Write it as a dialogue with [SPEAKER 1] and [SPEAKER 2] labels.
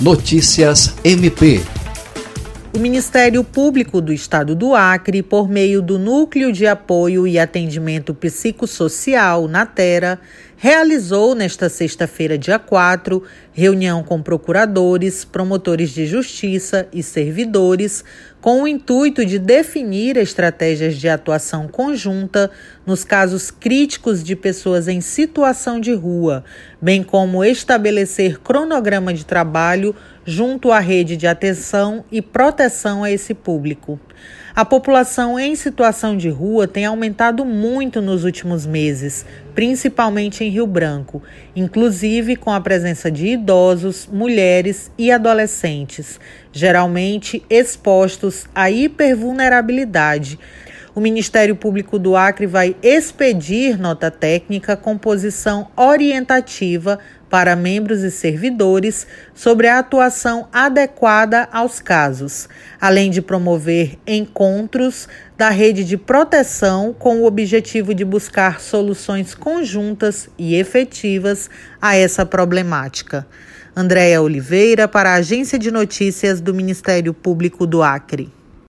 [SPEAKER 1] Notícias MP.
[SPEAKER 2] O Ministério Público do Estado do Acre, por meio do Núcleo de Apoio e Atendimento Psicossocial, NATERA, realizou nesta sexta-feira, dia 4, reunião com procuradores, promotores de justiça e servidores, com o intuito de definir estratégias de atuação conjunta nos casos críticos de pessoas em situação de rua, bem como estabelecer cronograma de trabalho junto à rede de atenção e proteção a esse público. A população em situação de rua tem aumentado muito nos últimos meses, principalmente em Rio Branco, inclusive com a presença de idosos, mulheres e adolescentes, geralmente expostos à hipervulnerabilidade. O Ministério Público do Acre vai expedir nota técnica com posição orientativa para membros e servidores sobre a atuação adequada aos casos, além de promover encontros da rede de proteção com o objetivo de buscar soluções conjuntas e efetivas a essa problemática. Andréia Oliveira, para a Agência de Notícias do Ministério Público do Acre.